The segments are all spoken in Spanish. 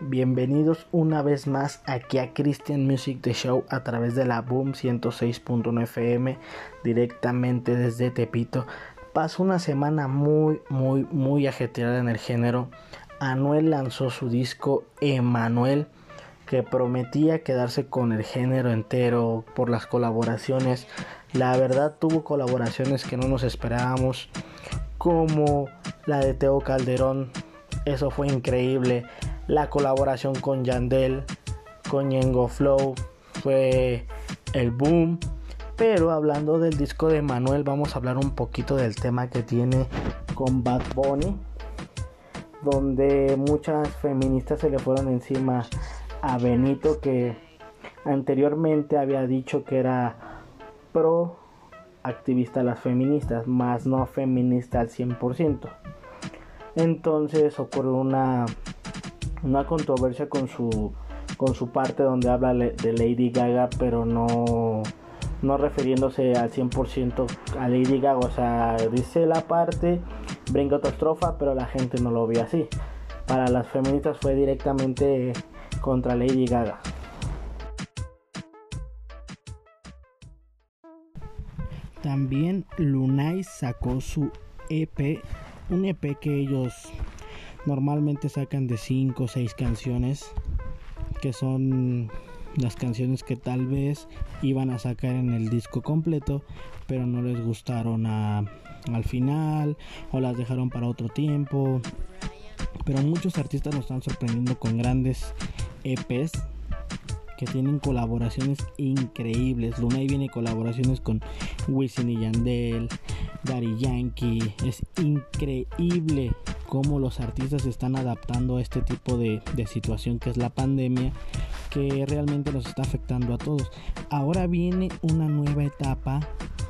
Bienvenidos una vez más aquí a Christian Music The Show a través de la Boom 106.1 FM directamente desde Tepito. Pasó una semana muy, muy, muy ajetreada en el género. Anuel lanzó su disco Emanuel que prometía quedarse con el género entero por las colaboraciones. La verdad tuvo colaboraciones que no nos esperábamos como la de Teo Calderón. Eso fue increíble la colaboración con Yandel, con Yengo Flow, fue el boom. Pero hablando del disco de Manuel, vamos a hablar un poquito del tema que tiene con Bad Bunny, donde muchas feministas se le fueron encima a Benito, que anteriormente había dicho que era pro activista a las feministas, más no feminista al 100%. Entonces ocurrió una una controversia con su con su parte donde habla de Lady Gaga, pero no no refiriéndose al 100% a Lady Gaga, o sea, dice la parte, brinca otra estrofa, pero la gente no lo vio así. Para las feministas fue directamente contra Lady Gaga. También Lunay sacó su EP, un EP que ellos Normalmente sacan de 5 o 6 canciones que son las canciones que tal vez iban a sacar en el disco completo, pero no les gustaron al final o las dejaron para otro tiempo. Pero muchos artistas nos están sorprendiendo con grandes EPs que tienen colaboraciones increíbles. Luna y viene colaboraciones con Wisin y Yandel, Daddy Yankee. Es increíble cómo los artistas están adaptando a este tipo de, de situación que es la pandemia que realmente nos está afectando a todos. Ahora viene una nueva etapa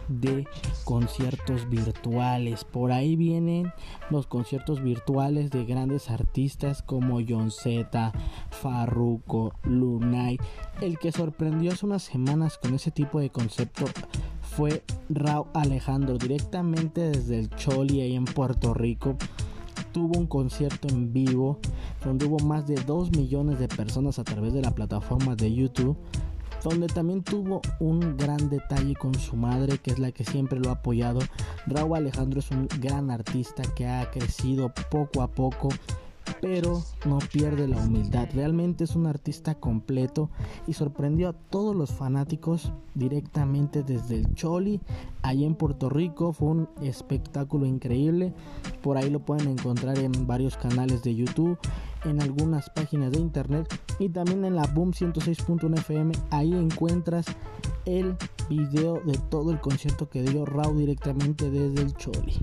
de conciertos virtuales. Por ahí vienen los conciertos virtuales de grandes artistas como John Z, Farruko, Lunay. El que sorprendió hace unas semanas con ese tipo de concepto fue Raúl Alejandro directamente desde el Choli ahí en Puerto Rico tuvo un concierto en vivo donde hubo más de 2 millones de personas a través de la plataforma de YouTube donde también tuvo un gran detalle con su madre, que es la que siempre lo ha apoyado. Raúl Alejandro es un gran artista que ha crecido poco a poco pero no pierde la humildad. Realmente es un artista completo y sorprendió a todos los fanáticos directamente desde el Choli, allí en Puerto Rico. Fue un espectáculo increíble. Por ahí lo pueden encontrar en varios canales de YouTube, en algunas páginas de internet y también en la Boom 106.1 FM. Ahí encuentras el video de todo el concierto que dio Raúl directamente desde el Choli.